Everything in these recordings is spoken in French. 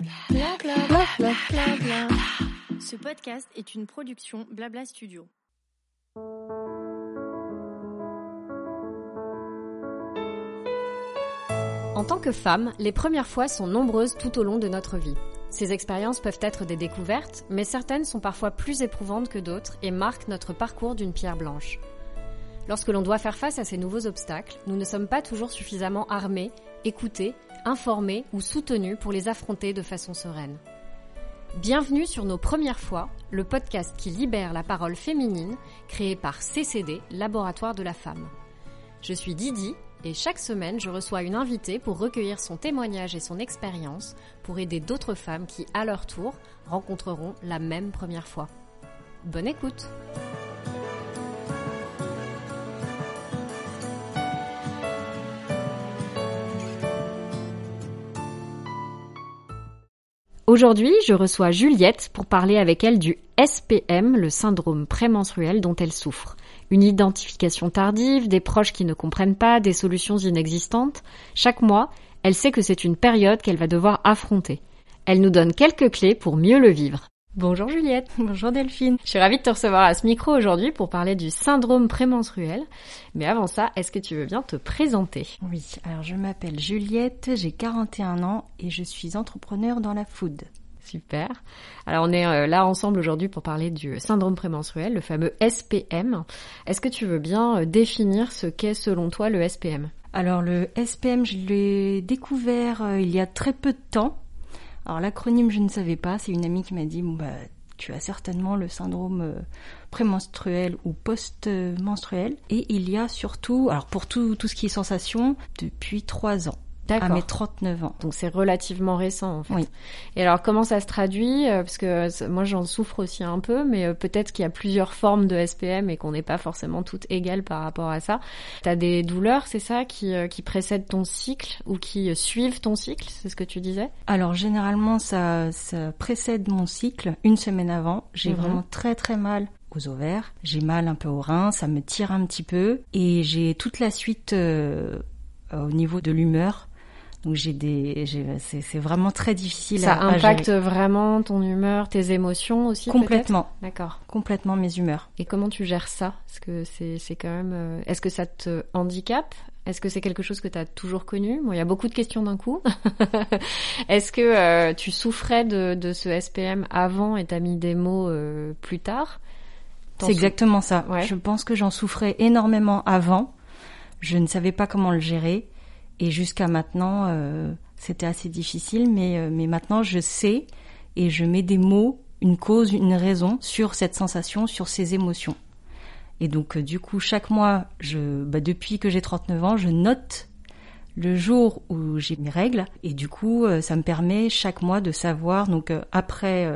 Bla bla bla. Ce podcast est une production Blabla Studio. En tant que femme, les premières fois sont nombreuses tout au long de notre vie. Ces expériences peuvent être des découvertes, mais certaines sont parfois plus éprouvantes que d'autres et marquent notre parcours d'une pierre blanche. Lorsque l'on doit faire face à ces nouveaux obstacles, nous ne sommes pas toujours suffisamment armés, écoutés, informés ou soutenus pour les affronter de façon sereine. Bienvenue sur Nos Premières Fois, le podcast qui libère la parole féminine, créé par CCD, Laboratoire de la Femme. Je suis Didi et chaque semaine je reçois une invitée pour recueillir son témoignage et son expérience pour aider d'autres femmes qui, à leur tour, rencontreront la même première fois. Bonne écoute! Aujourd'hui, je reçois Juliette pour parler avec elle du SPM, le syndrome prémenstruel dont elle souffre. Une identification tardive, des proches qui ne comprennent pas, des solutions inexistantes. Chaque mois, elle sait que c'est une période qu'elle va devoir affronter. Elle nous donne quelques clés pour mieux le vivre. Bonjour Juliette. Bonjour Delphine. Je suis ravie de te recevoir à ce micro aujourd'hui pour parler du syndrome prémenstruel. Mais avant ça, est-ce que tu veux bien te présenter? Oui, alors je m'appelle Juliette, j'ai 41 ans et je suis entrepreneur dans la food. Super. Alors on est euh, là ensemble aujourd'hui pour parler du syndrome prémenstruel, le fameux SPM. Est-ce que tu veux bien euh, définir ce qu'est selon toi le SPM Alors le SPM, je l'ai découvert euh, il y a très peu de temps alors l'acronyme, je ne savais pas. C'est une amie qui m'a dit, bah, tu as certainement le syndrome euh, prémenstruel ou post-menstruel. Et il y a surtout, alors pour tout, tout ce qui est sensation, depuis trois ans à mes 39 ans. Donc c'est relativement récent en fait. Oui. Et alors comment ça se traduit euh, Parce que moi j'en souffre aussi un peu, mais euh, peut-être qu'il y a plusieurs formes de SPM et qu'on n'est pas forcément toutes égales par rapport à ça. T'as des douleurs, c'est ça, qui, euh, qui précèdent ton cycle ou qui suivent ton cycle C'est ce que tu disais? Alors généralement ça, ça précède mon cycle une semaine avant. J'ai mhm. vraiment très très mal aux ovaires, j'ai mal un peu aux reins, ça me tire un petit peu et j'ai toute la suite au niveau de l'humeur donc j'ai des, c'est vraiment très difficile. Ça à, impacte vraiment ton humeur, tes émotions aussi. Complètement. D'accord. Complètement mes humeurs. Et comment tu gères ça? Est-ce que c'est c'est quand même, euh, est-ce que ça te handicape? Est-ce que c'est quelque chose que tu as toujours connu? Bon, il y a beaucoup de questions d'un coup. Est-ce que euh, tu souffrais de, de ce SPM avant et t'as mis des mots euh, plus tard? C'est exactement ça. Ouais. Je pense que j'en souffrais énormément avant. Je ne savais pas comment le gérer. Et jusqu'à maintenant, euh, c'était assez difficile, mais, euh, mais maintenant je sais et je mets des mots, une cause, une raison sur cette sensation, sur ces émotions. Et donc euh, du coup, chaque mois, je, bah, depuis que j'ai 39 ans, je note le jour où j'ai mes règles et du coup, ça me permet chaque mois de savoir, donc après,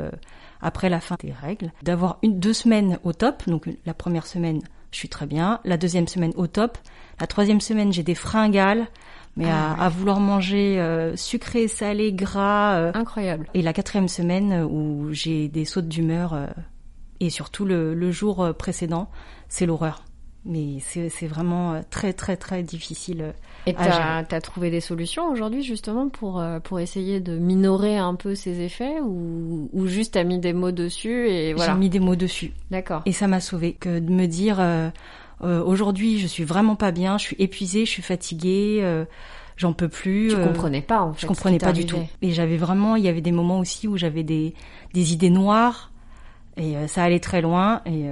après la fin des règles, d'avoir une deux semaines au top. Donc la première semaine, je suis très bien. La deuxième semaine au top. La troisième semaine, j'ai des fringales mais ah à, vouloir manger euh, sucré, salé, gras. Euh, Incroyable. Et la quatrième semaine euh, où j'ai des sautes d'humeur et surtout le, le jour précédent, c'est l'horreur. Mais c'est vraiment très très très difficile. Et tu as, trouvé des solutions aujourd'hui justement pour pour essayer de minorer un peu ces effets ou, ou juste t'as mis des mots dessus et voilà. J'ai mis des mots dessus. D'accord. Et ça m'a sauvé que de me dire euh, aujourd'hui, je suis vraiment pas bien, je suis épuisée, je suis fatiguée, euh, j'en peux plus. Tu euh, comprenais pas en fait. Je comprenais pas du tout. Et j'avais vraiment, il y avait des moments aussi où j'avais des des idées noires et ça allait très loin. Et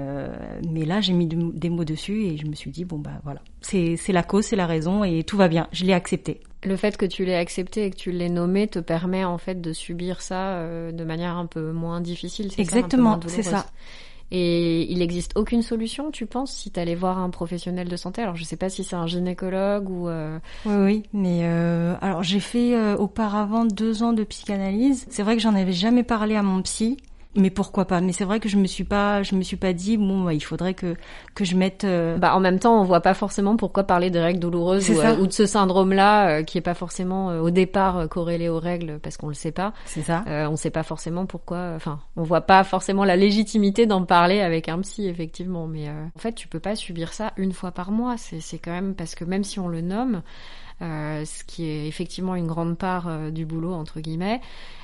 mais là, j'ai mis des mots dessus et je me suis dit bon bah voilà, c'est c'est la cause, c'est la raison et tout va bien. Je l'ai accepté. Le fait que tu l'aies accepté et que tu l'aies nommé te permet en fait de subir ça de manière un peu moins difficile. Exactement, c'est ça. Et il n'existe aucune solution, tu penses, si tu allais voir un professionnel de santé? Alors je sais pas si c'est un gynécologue ou... Euh... Oui, oui, mais euh, alors j'ai fait euh, auparavant deux ans de psychanalyse. C'est vrai que j'en avais jamais parlé à mon psy mais pourquoi pas? Mais c'est vrai que je me suis pas, je me suis pas dit bon, bah, il faudrait que que je mette. Euh, bah en même temps, on voit pas forcément pourquoi parler des règles douloureuses ou, euh, ou, de ce syndrome-là euh, qui est pas forcément au départ corrélé aux règles parce qu'on le sait pas. C'est ça. on sait pas forcément pourquoi. Enfin, on voit pas forcément la légitimité d'en parler avec un psy effectivement. Mais en fait, tu peux pas subir ça une fois par mois. C'est c'est quand même parce que même si on le nomme ce qui est effectivement une grande part euh, du boulot entre guillemets,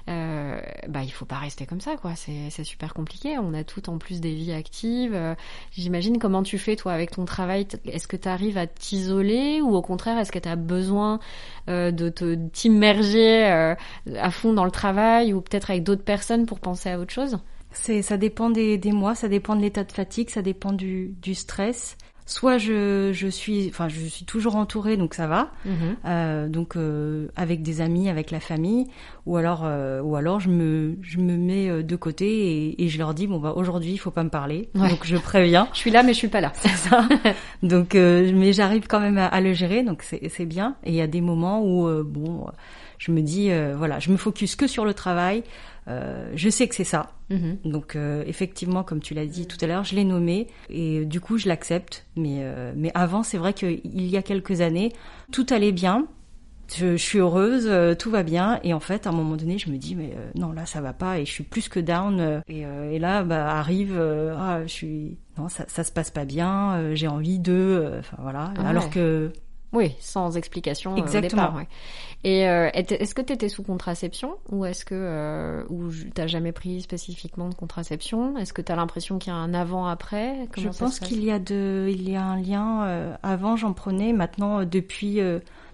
euh, bah il faut pas rester comme ça quoi. C'est super compliqué. On a tout en plus des vies actives. Euh, j'imagine comment tu fais toi avec ton travail? Est-ce que tu arrives à t'isoler ou au contraire est-ce que tu as besoin de te t'immerger à fond dans le travail ou peut-être avec d'autres personnes pour penser à autre chose? C'est, ça dépend des, des mois, ça dépend de l'état de fatigue, ça dépend du, du stress soit je, je suis, enfin je suis toujours entourée donc ça va, mhm. euh, donc euh, avec des amis, avec la famille, ou alors euh, ou alors je me je me mets euh, de côté et, et je leur dis bon bah aujourd'hui il faut pas me parler, donc je préviens. je suis là mais je suis pas là. C'est ça. donc euh, mais j'arrive quand même à, à, le gérer donc c'est c'est bien et il y a des moments où bon je me dis voilà je me focus que sur le travail. Euh, je sais que c'est ça. Mhm. Donc euh, effectivement, comme tu l'as dit tout à l'heure, je l'ai nommé et du coup je l'accepte. Mais euh, mais avant, c'est vrai qu'il y a quelques années, tout allait bien. Je, suis heureuse, tout va bien. Et en fait, à un moment donné, je me dis mais non là ça va pas et je suis plus que down. Et, et là, bah, arrive, ah je suis non ça ça se passe pas bien. j'ai envie de, enfin voilà. Ah Alors que oui, sans explication Exactement. au départ. Ouais. Et euh, est-ce que tu étais sous contraception ou est-ce que euh, ou t'as jamais pris spécifiquement de contraception? Est-ce que tu as l'impression qu'il y a un avant-après Je pense qu'il y a de, il y a un lien. Euh, avant, j'en prenais. Maintenant, euh, depuis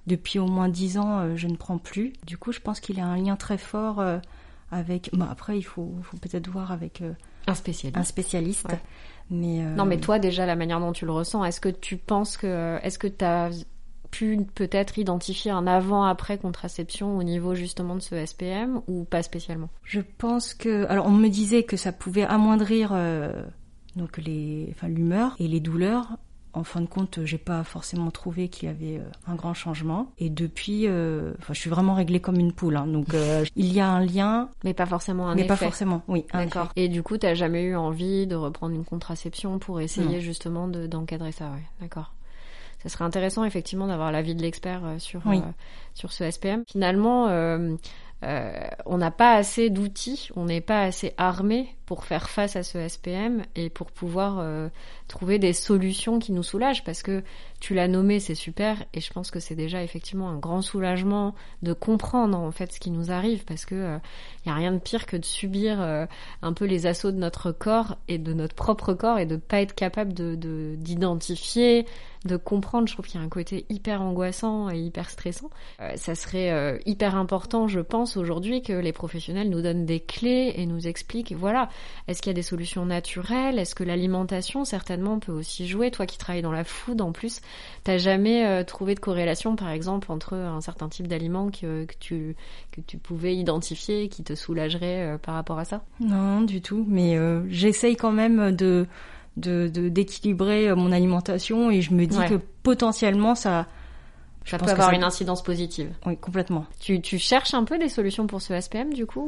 depuis au moins dix ans, je ne prends plus. Du coup, je pense qu'il y a un lien très fort avec. Bon, après, il faut, faut peut-être voir avec un spécialiste. Un spécialiste. Mais non, mais toi déjà la manière dont tu le ressens, est-ce que tu penses que, est-ce que tu as pu peut-être identifier un avant-après contraception au niveau justement de ce SPM ou pas spécialement? Je pense que, alors on me disait que ça pouvait amoindrir euh, donc les, enfin l'humeur et les douleurs. En fin de compte, j'ai pas forcément trouvé qu'il y avait euh, un grand changement. Et depuis, euh, enfin, je suis vraiment réglée comme une poule. Hein. donc, il y a un lien, mais pas forcément un mais effet. pas forcément, oui. D'accord. Et du coup, t'as jamais eu envie de reprendre une contraception pour essayer justement d'encadrer ça, ouais. D'accord ce serait intéressant effectivement d'avoir l'avis de l'expert euh, sur euh, sur ce SPM. Finalement, euh, on n'a pas assez d'outils, on n'est pas assez armé pour faire face à ce SPM et pour pouvoir trouver des solutions qui nous soulagent parce que tu l'as nommé, c'est super et je pense que c'est déjà effectivement un grand soulagement de comprendre en fait ce qui nous arrive parce que il euh, y a rien de pire que de subir euh, un peu les assauts de notre corps et de notre propre corps et de pas être capable de d'identifier, de, comprendre. Je trouve qu'il y a un côté hyper angoissant et hyper stressant. Euh, ça serait hyper important, je pense aujourd'hui que les professionnels nous donnent des clés et nous expliquent voilà, est-ce qu'il y a des solutions naturelles, est-ce que l'alimentation certainement peut aussi jouer? Toi qui travailles dans la food en plus, t'as jamais euh, trouvé de corrélation par exemple entre un certain type d'aliment que, tu, que tu pouvais identifier qui te soulagerait euh, par rapport à ça? Non, du tout. Mais euh, j'essaye quand même de d'équilibrer mon alimentation et je me dis que potentiellement ça ça peut avoir une incidence positive. Oui, complètement. Tu, tu cherches un peu des solutions pour ce SPM du coup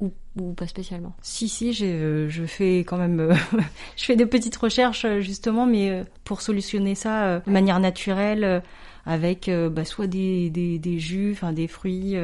ou, ou, ou pas spécialement? Si, si, euh, je fais quand même, euh, je fais des petites recherches euh, justement, mais pour solutionner ça de manière naturelle, avec bah, soit des, des, des jus, enfin des fruits,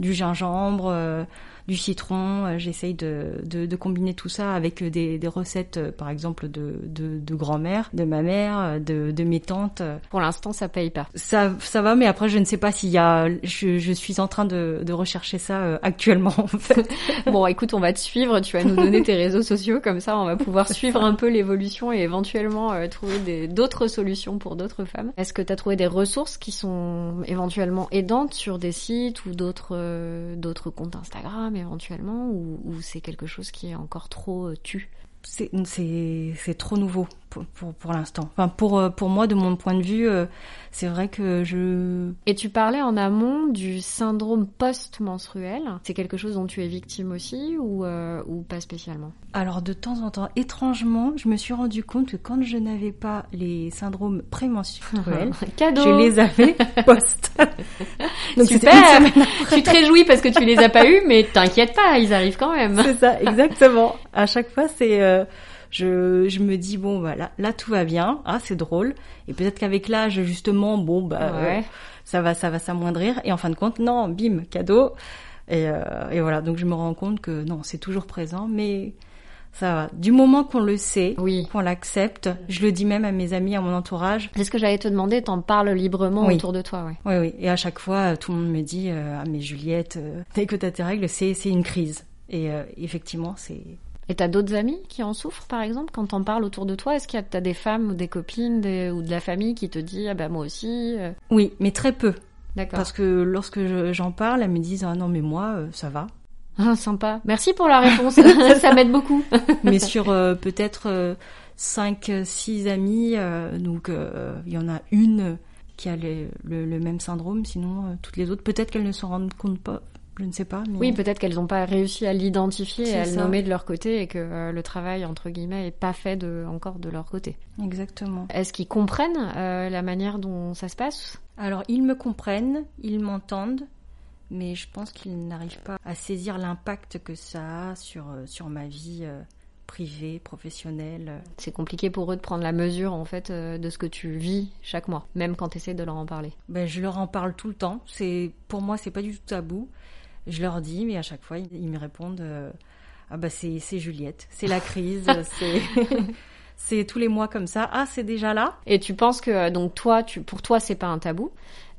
du gingembre du citron. Euh, j'essaye de, de, de, combiner tout ça avec des, des recettes, euh, par exemple, de, de, de grand-mère, de ma mère, euh, de, de mes tantes. Pour l'instant, ça paye pas. Ça, ça va, mais après, je ne sais pas s'il y a. Je, je suis en train de, de rechercher ça actuellement, en fait. bon, écoute, on va te suivre. Tu vas nous donner tes réseaux sociaux, comme ça, on va pouvoir suivre un peu l'évolution et éventuellement trouver d'autres solutions pour d'autres femmes. Est-ce que tu as trouvé des ressources qui sont éventuellement aidantes sur des sites ou d'autres d'autres comptes Instagram éventuellement ou, ou c'est quelque chose qui est encore trop euh, tu? C'est trop nouveau pour, pour, pour l'instant. Enfin, pour, euh, pour moi, de mon point de vue, euh, c'est vrai que je... Et tu parlais en amont du syndrome post-menstruel. C'est quelque chose dont tu es victime aussi ou, euh, ou pas spécialement? Alors, de temps en temps, étrangement, je me suis rendu compte que quand je n'avais pas les syndromes prémenstruels, Cadeau. je les avais post. Donc, Super Tu te réjouis parce que tu les as pas eus, mais t'inquiète pas, ils arrivent quand même. C'est ça, exactement. À chaque fois, c'est je, je me dis bon bah là, tout va bien, ah c'est drôle et peut-être qu'avec l'âge justement bon bah euh, ça va ça va s'amoindrir et en fin de compte non bim cadeau et, euh, et voilà donc je me rends compte que non c'est toujours présent mais ça va. Du moment qu'on le sait, oui. qu'on l'accepte, je le dis même à mes amis, à mon entourage. C'est ce que j'allais te demander, t'en parles librement autour de toi, ouais. Oui, oui. Et à chaque fois, tout le monde me dit, euh, ah mais Juliette, euh, dès que t'as tes règles, c'est c'est une crise. Et euh, effectivement, c'est. Et t'as d'autres amis qui en souffrent, par exemple, quand t'en parles autour de toi? Est-ce qu'il y a t'as des femmes ou des copines ou de la famille qui te dit, ah bah moi aussi Oui, mais très peu. D'accord. Parce que lorsque j'en parle, elles me disent, ah non mais moi, ça va. Ah, sympa. Merci pour la réponse. ça m'aide beaucoup. Mais sur euh, peut-être 5, euh, 6 amis, euh, donc il y en a une qui a le, même syndrome, sinon toutes les autres, peut-être qu'elles ne s'en rendent compte pas. Je ne sais pas. Oui, peut-être qu'elles n'ont pas réussi à l'identifier et à le nommer de leur côté et que le travail, entre guillemets, n'est pas fait de, encore de leur côté. Exactement. Est-ce qu'ils comprennent la manière dont ça se passe? Alors, ils me comprennent, ils m'entendent, mais je pense qu'ils n'arrivent pas à saisir l'impact que ça a sur, euh, sur ma vie euh, privée, professionnelle. C'est compliqué pour eux de prendre la mesure en fait euh, de ce que tu vis chaque mois, même quand tu essaies de leur en parler. Ben, je leur en parle tout le temps. C'est pour moi c'est pas du tout tabou. Je leur dis, mais à chaque fois ils, me répondent ah bah c'est Juliette, c'est la crise, c'est c'est tous les mois comme ça. Ah, c'est déjà là. Et tu penses que donc toi, tu, pour toi, c'est pas un tabou,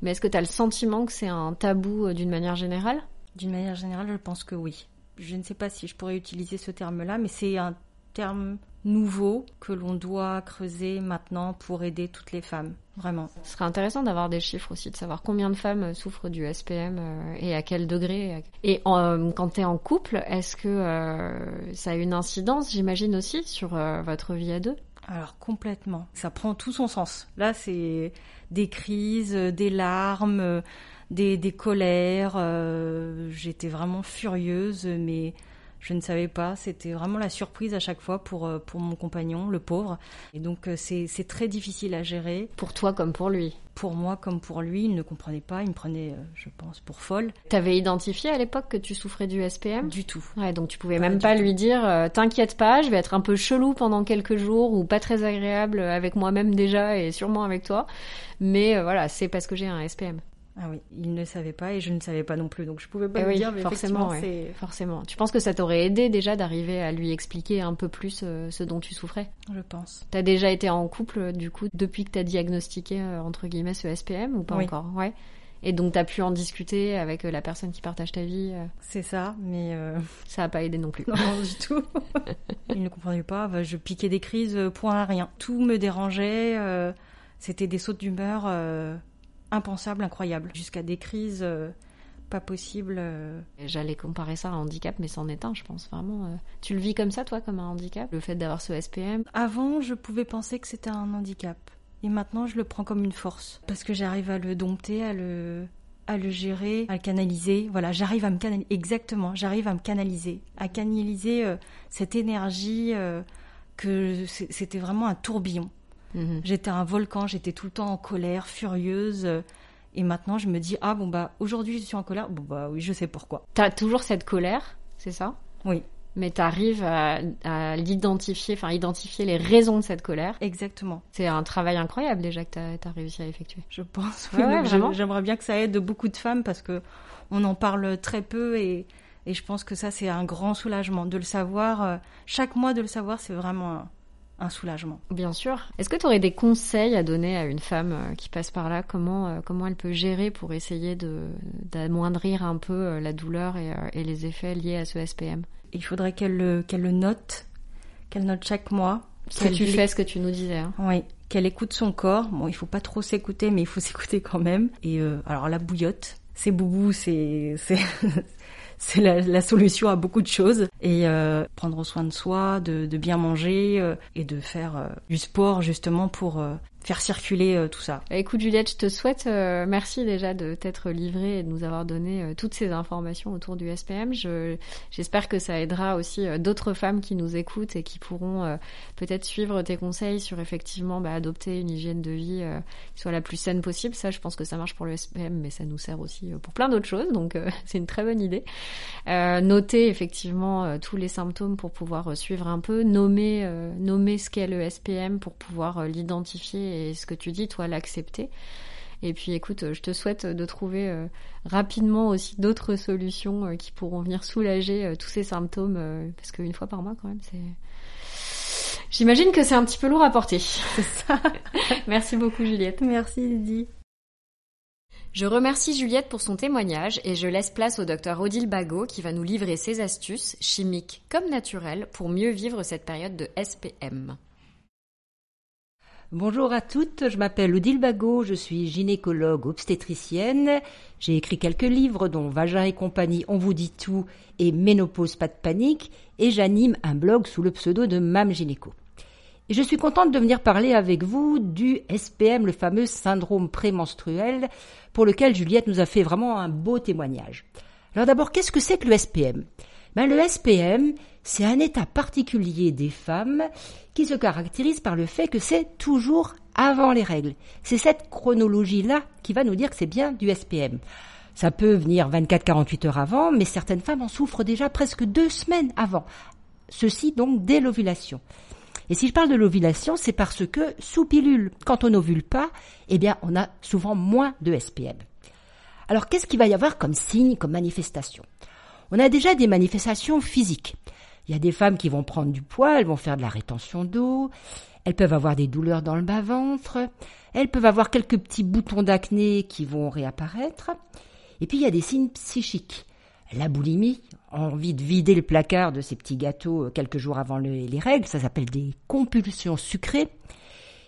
mais est-ce que tu as le sentiment que c'est un tabou euh, d'une manière générale? D'une manière générale, je pense que oui. Je ne sais pas si je pourrais utiliser ce terme-là, mais c'est un terme nouveau que l'on doit creuser maintenant pour aider toutes les femmes, vraiment. Ce serait intéressant d'avoir des chiffres aussi, de savoir combien de femmes euh, souffrent du SPM euh, et à quel degré. Et quand tu es en couple, est-ce que ça a une incidence, j'imagine aussi, sur votre vie à deux? Alors complètement, ça prend tout son sens. Là, c'est des crises, des larmes, des, des colères. Euh, j'étais vraiment furieuse, mais je ne savais pas. C'était vraiment la surprise à chaque fois pour, euh, pour mon compagnon, le pauvre. Et donc euh, c'est très difficile à gérer. Pour toi comme pour lui Pour moi comme pour lui, il ne comprenait pas. Il me prenait, euh, je pense, pour folle. T'avais identifié à l'époque que tu souffrais du SPM Du tout. Ouais, donc tu pouvais même pas lui dire T'inquiète pas, je vais être un peu chelou pendant quelques jours ou pas très agréable avec moi-même déjà et sûrement avec toi. Mais voilà, c'est parce que j'ai un SPM. Ah oui, il ne savait pas et je ne savais pas non plus, donc je pouvais pas eh lui dire. Mais forcément, c'est forcément. Tu penses que ça t'aurait aidé déjà d'arriver à lui expliquer un peu plus euh, ce dont tu souffrais? Je pense. T'as déjà été en couple du coup depuis que t'as diagnostiqué euh, entre guillemets ce SPM ou pas encore? Ouais. Et donc t'as pu en discuter avec euh, la personne qui partage ta vie. C'est ça, mais ça n'a pas aidé non plus. Non, du tout. il ne comprenait pas. Je piquais des crises, point à rien. Tout me dérangeait. C'était des sautes d'humeur impensable, incroyable, jusqu'à des crises euh, pas possibles. Euh. J'allais comparer ça à un handicap, mais c'en est un, je pense vraiment. Euh. Tu le vis comme ça, toi, comme un handicap, le fait d'avoir ce SPM Avant, je pouvais penser que c'était un handicap. Et maintenant, je le prends comme une force. Parce que j'arrive à le dompter, à le, à le gérer, à le canaliser. Voilà, j'arrive à me canaliser. Exactement, j'arrive à me canaliser. À canaliser cette énergie que c'était vraiment un tourbillon. Mhm. J'étais un volcan, j'étais tout le temps en colère, furieuse. Et maintenant, je me dis, ah bon, bah aujourd'hui, je suis en colère. Bon, bah oui, je sais pourquoi. T'as toujours cette colère, c'est ça? Oui. Mais t'arrives à, à l'identifier, enfin, identifier les raisons de cette colère? Exactement. C'est un travail incroyable déjà que t'as as réussi à effectuer. Je pense. J'aimerais bien que ça aide beaucoup de femmes parce que on en parle très peu et, et je pense que ça, c'est un grand soulagement de le savoir. Euh, chaque mois, de le savoir, c'est vraiment un soulagement. Bien sûr. Est-ce que tu aurais des conseils à donner à une femme euh, qui passe par là? Comment, euh, comment elle peut gérer pour essayer d'amoindrir un peu euh, la douleur et, les effets liés à ce SPM Il faudrait qu'elle le, qu'elle le note, qu'elle note chaque mois. Ce que tu fais, ce que tu nous disais. Hein. Oui, qu'elle écoute son corps. Bon, il faut pas trop s'écouter, mais il faut s'écouter quand même. Et alors la bouillotte, c'est boubou, c'est c'est la, solution à beaucoup de choses. Et euh, prendre soin de soi, de, bien manger euh, et de faire euh, du sport justement pour faire circuler euh, tout ça. Bah, écoute Juliette, je te souhaite euh, merci déjà de t'être livrée et de nous avoir donné euh, toutes ces informations autour du SPM. Je, j'espère que ça aidera aussi d'autres femmes qui nous écoutent et qui pourront peut-être suivre tes conseils sur effectivement bah, adopter une hygiène de vie qui soit la plus saine possible. Ça, je pense que ça marche pour le SPM, mais ça nous sert aussi pour plein d'autres choses, donc c'est une très bonne idée. noter effectivement tous les symptômes pour pouvoir suivre un peu, nommer, nommer ce qu'est le SPM pour pouvoir l'identifier et ce que tu dis, toi, l'accepter. Et puis écoute, je te souhaite de trouver rapidement aussi d'autres solutions qui pourront venir soulager tous ces symptômes, parce qu'une fois par mois quand même, c'est J'imagine que c'est un petit peu lourd à porter. C'est ça. Merci beaucoup Juliette. Merci Lydie. Je remercie Juliette pour son témoignage et je laisse place au docteur Odile Bagot qui va nous livrer ses astuces, chimiques comme naturelles, pour mieux vivre cette période de SPM. Bonjour à toutes, je m'appelle Odile Bagot, je suis gynécologue obstétricienne. J'ai écrit quelques livres dont Vagin et compagnie, On vous dit tout et Ménopause, pas de panique et j'anime un blog sous le pseudo de Mam Gynéco. Et je suis contente de venir parler avec vous du SPM, le fameux syndrome prémenstruel, pour lequel Juliette nous a fait vraiment un beau témoignage. Alors d'abord, qu'est-ce que c'est que le SPM ben, Le SPM, c'est un état particulier des femmes qui se caractérise par le fait que c'est toujours avant les règles. C'est cette chronologie-là qui va nous dire que c'est bien du SPM. Ça peut venir 24-48 heures avant, mais certaines femmes en souffrent déjà presque deux semaines avant. Ceci donc dès l'ovulation. Et si je parle de l'ovulation, c'est parce que sous pilule, quand on n'ovule pas, eh bien, on a souvent moins de SPM. Alors, qu'est-ce qu'il va y avoir comme signe, comme manifestation? On a déjà des manifestations physiques. Il y a des femmes qui vont prendre du poids, elles vont faire de la rétention d'eau, elles peuvent avoir des douleurs dans le bas-ventre, elles peuvent avoir quelques petits boutons d'acné qui vont réapparaître. Et puis il y a des signes psychiques. La boulimie, envie de vider le placard de ces petits gâteaux euh, quelques jours avant les règles, ça s'appelle des compulsions sucrées.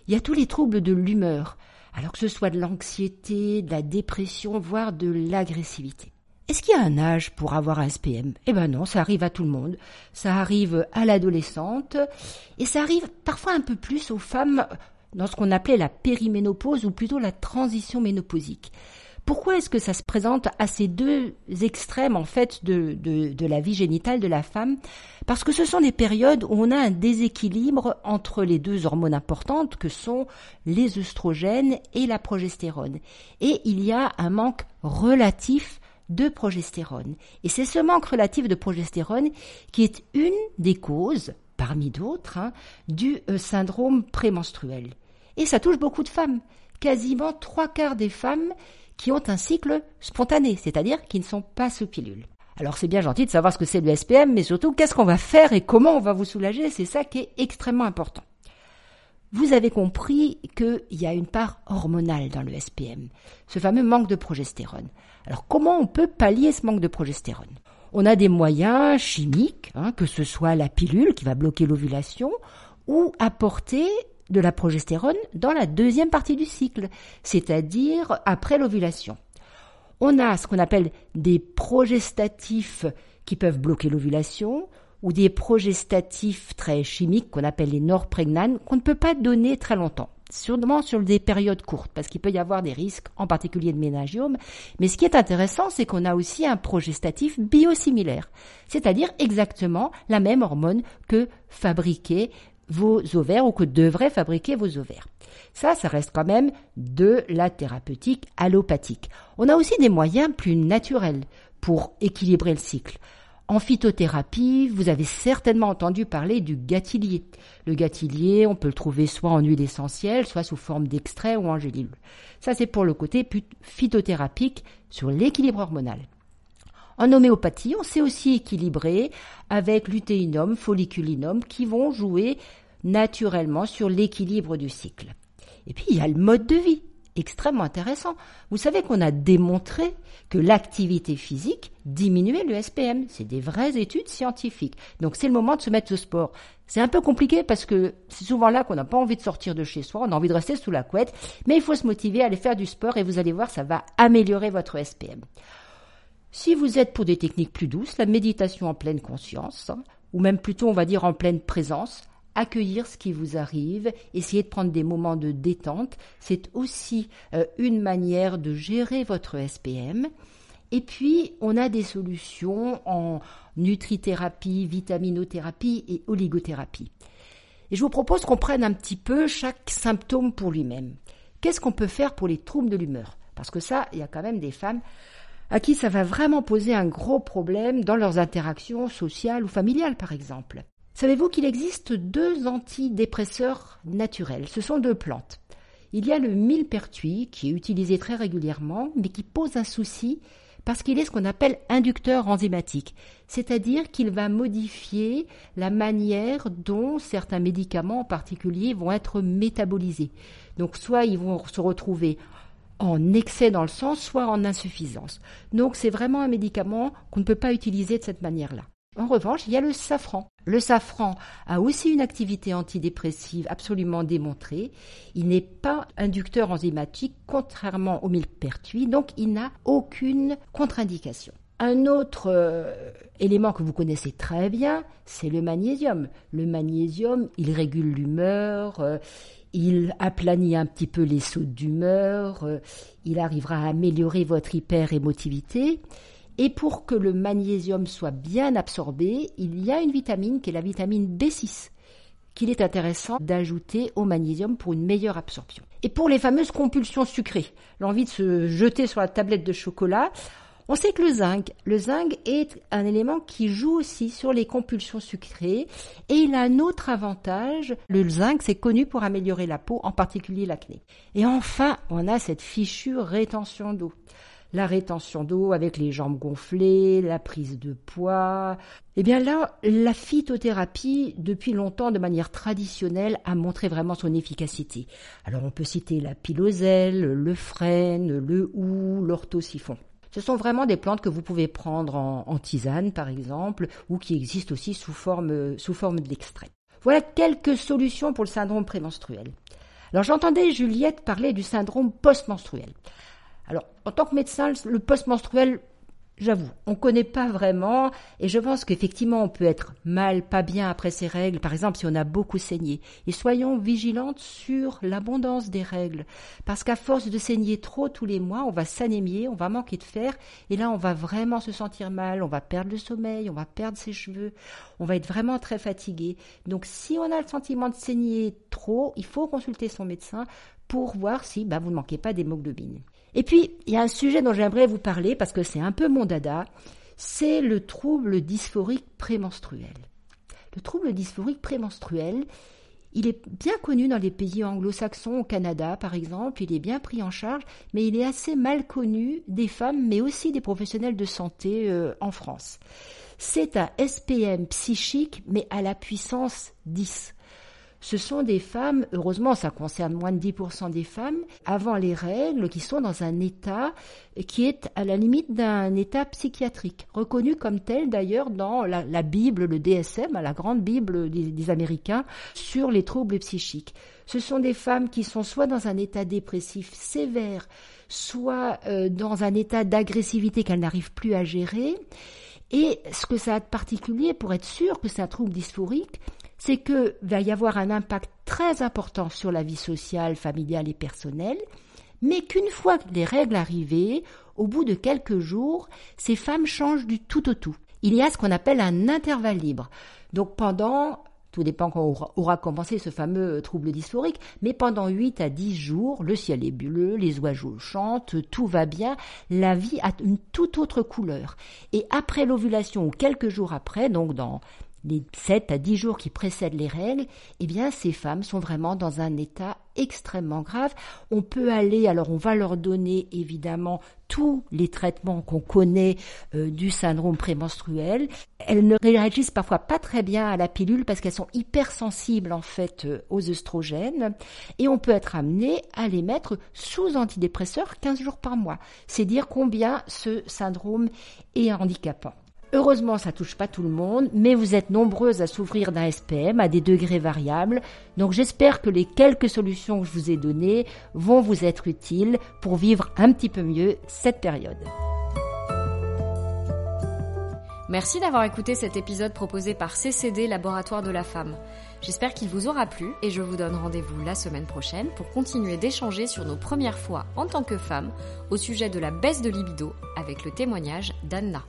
Il y a tous les troubles de l'humeur, alors que ce soit de l'anxiété, de la dépression, voire de l'agressivité. Est-ce qu'il y a un âge pour avoir un SPM Eh ben non, ça arrive à tout le monde. Ça arrive à l'adolescente et ça arrive parfois un peu plus aux femmes dans ce qu'on appelait la périménopause ou plutôt la transition ménopausique. Pourquoi est-ce que ça se présente à ces deux extrêmes en fait de, de, de, la vie génitale de la femme? Parce que ce sont des périodes où on a un déséquilibre entre les deux hormones importantes que sont les œstrogènes et la progestérone. Et il y a un manque relatif de progestérone. Et c'est ce manque relatif de progestérone qui est une des causes, parmi d'autres, hein, du euh, syndrome prémenstruel. Et ça touche beaucoup de femmes. Quasiment trois quarts des femmes qui ont un cycle spontané, c'est-à-dire qui ne sont pas sous pilule. Alors c'est bien gentil de savoir ce que c'est le SPM, mais surtout qu'est-ce qu'on va faire et comment on va vous soulager, c'est ça qui est extrêmement important. Vous avez compris qu'il y a une part hormonale dans le SPM, ce fameux manque de progestérone. Alors comment on peut pallier ce manque de progestérone? On a des moyens chimiques, hein, que ce soit la pilule qui va bloquer l'ovulation, ou apporter de la progestérone dans la deuxième partie du cycle, c'est-à-dire après l'ovulation. On a ce qu'on appelle des progestatifs qui peuvent bloquer l'ovulation ou des progestatifs très chimiques qu'on appelle les norprégnanes qu'on ne peut pas donner très longtemps. Sûrement sur des périodes courtes, parce qu'il peut y avoir des risques, en particulier de ménagiome. Mais ce qui est intéressant, c'est qu'on a aussi un progestatif biosimilaire, c'est-à-dire exactement la même hormone que fabriquée vos ovaires ou que devraient fabriquer vos ovaires. Ça, ça reste quand même de la thérapeutique allopathique. On a aussi des moyens plus naturels pour équilibrer le cycle. En phytothérapie, vous avez certainement entendu parler du gâtillier. Le gâtillier, on peut le trouver soit en huile essentielle, soit sous forme d'extrait ou en gélule. Ça, c'est pour le côté phytothérapique sur l'équilibre hormonal. En homéopathie, on sait aussi équilibrer avec lutéinum, folliculinum qui vont jouer naturellement sur l'équilibre du cycle. Et puis il y a le mode de vie, extrêmement intéressant. Vous savez qu'on a démontré que l'activité physique diminuait le SPM. C'est des vraies études scientifiques. Donc c'est le moment de se mettre au sport. C'est un peu compliqué parce que c'est souvent là qu'on n'a pas envie de sortir de chez soi, on a envie de rester sous la couette, mais il faut se motiver à aller faire du sport et vous allez voir, ça va améliorer votre SPM. Si vous êtes pour des techniques plus douces, la méditation en pleine conscience, hein, ou même plutôt on va dire en pleine présence, accueillir ce qui vous arrive, essayer de prendre des moments de détente, c'est aussi euh, une manière de gérer votre SPM. Et puis, on a des solutions en nutrithérapie, vitaminothérapie et oligothérapie. Et je vous propose qu'on prenne un petit peu chaque symptôme pour lui-même. Qu'est-ce qu'on peut faire pour les troubles de l'humeur? Parce que ça, il y a quand même des femmes à qui ça va vraiment poser un gros problème dans leurs interactions sociales ou familiales, par exemple. Savez-vous qu'il existe deux antidépresseurs naturels? Ce sont deux plantes. Il y a le millepertuis qui est utilisé très régulièrement, mais qui pose un souci parce qu'il est ce qu'on appelle inducteur enzymatique, c'est-à-dire qu'il va modifier la manière dont certains médicaments en particulier vont être métabolisés. Donc soit ils vont se retrouver en excès dans le sang, soit en insuffisance. Donc c'est vraiment un médicament qu'on ne peut pas utiliser de cette manière-là. En revanche, il y a le safran. Le safran a aussi une activité antidépressive absolument démontrée. Il n'est pas inducteur enzymatique, contrairement au millepertuis, donc il n'a aucune contre-indication. Un autre euh, élément que vous connaissez très bien, c'est le magnésium. Le magnésium, il régule l'humeur, euh, il aplanit un petit peu les sautes d'humeur, euh, il arrivera à améliorer votre hyper-émotivité. Et pour que le magnésium soit bien absorbé, il y a une vitamine qui est la vitamine B6 qu'il est intéressant d'ajouter au magnésium pour une meilleure absorption. Et pour les fameuses compulsions sucrées, l'envie de se jeter sur la tablette de chocolat, on sait que le zinc, le zinc est un élément qui joue aussi sur les compulsions sucrées et il a un autre avantage. Le zinc, c'est connu pour améliorer la peau, en particulier l'acné. Et enfin, on a cette fichue rétention d'eau la rétention d'eau avec les jambes gonflées, la prise de poids. Eh bien là, la phytothérapie, depuis longtemps, de manière traditionnelle, a montré vraiment son efficacité. Alors on peut citer la piloselle, le frêne, le hou, l'orthosiphon. Ce sont vraiment des plantes que vous pouvez prendre en, tisane, par exemple, ou qui existent aussi sous forme, sous forme d'extrait. Voilà quelques solutions pour le syndrome prémenstruel. Alors j'entendais Juliette parler du syndrome postmenstruel. Alors, en tant que médecin, le post-menstruel, J'avoue, on ne connaît pas vraiment et je pense qu'effectivement on peut être mal, pas bien après ces règles, par exemple si on a beaucoup saigné. Et soyons vigilantes sur l'abondance des règles parce qu'à force de saigner trop tous les mois, on va s'anémier, on va manquer de fer et là on va vraiment se sentir mal, on va perdre le sommeil, on va perdre ses cheveux, on va être vraiment très fatigué. Donc si on a le sentiment de saigner trop, il faut consulter son médecin pour voir si bah, vous ne manquez pas d'hémoglobine. Et puis, il y a un sujet dont j'aimerais vous parler parce que c'est un peu mon dada, c'est le trouble dysphorique prémenstruel. Le trouble dysphorique prémenstruel, il est bien connu dans les pays anglo-saxons, au Canada par exemple, il est bien pris en charge, mais il est assez mal connu des femmes, mais aussi des professionnels de santé euh, en France. C'est un SPM psychique, mais à la puissance 10 ce sont des femmes, heureusement ça concerne moins de 10% des femmes, avant les règles, qui sont dans un état qui est à la limite d'un état psychiatrique, reconnu comme tel d'ailleurs dans la, Bible, le DSM, la grande Bible des, Américains, sur les troubles psychiques. Ce sont des femmes qui sont soit dans un état dépressif sévère, soit euh, dans un état d'agressivité qu'elles n'arrivent plus à gérer. Et ce que ça a de particulier, pour être sûr que c'est un trouble dysphorique, c'est que va y avoir un impact très important sur la vie sociale, familiale et personnelle, mais qu'une fois les règles arrivées, au bout de quelques jours, ces femmes changent du tout au tout. Il y a ce qu'on appelle un intervalle libre. Donc pendant, tout dépend quand aura, aura commencé ce fameux trouble dysphorique, mais pendant 8 à 10 jours, le ciel est bleu, les oiseaux chantent, tout va bien, la vie a une toute autre couleur. Et après l'ovulation ou quelques jours après, donc dans les 7 à 10 jours qui précèdent les règles, eh bien ces femmes sont vraiment dans un état extrêmement grave. On peut aller, alors on va leur donner évidemment tous les traitements qu'on connaît euh, du syndrome prémenstruel. Elles ne réagissent parfois pas très bien à la pilule parce qu'elles sont hypersensibles en fait euh, aux œstrogènes et on peut être amené à les mettre sous antidépresseurs 15 jours par mois. C'est dire combien ce syndrome est handicapant. Heureusement, ça touche pas tout le monde, mais vous êtes nombreuses à souffrir d'un SPM à des degrés variables. Donc j'espère que les quelques solutions que je vous ai données vont vous être utiles pour vivre un petit peu mieux cette période. Merci d'avoir écouté cet épisode proposé par CCD Laboratoire de la Femme. J'espère qu'il vous aura plu et je vous donne rendez-vous la semaine prochaine pour continuer d'échanger sur nos premières fois en tant que femme au sujet de la baisse de libido avec le témoignage d'Anna.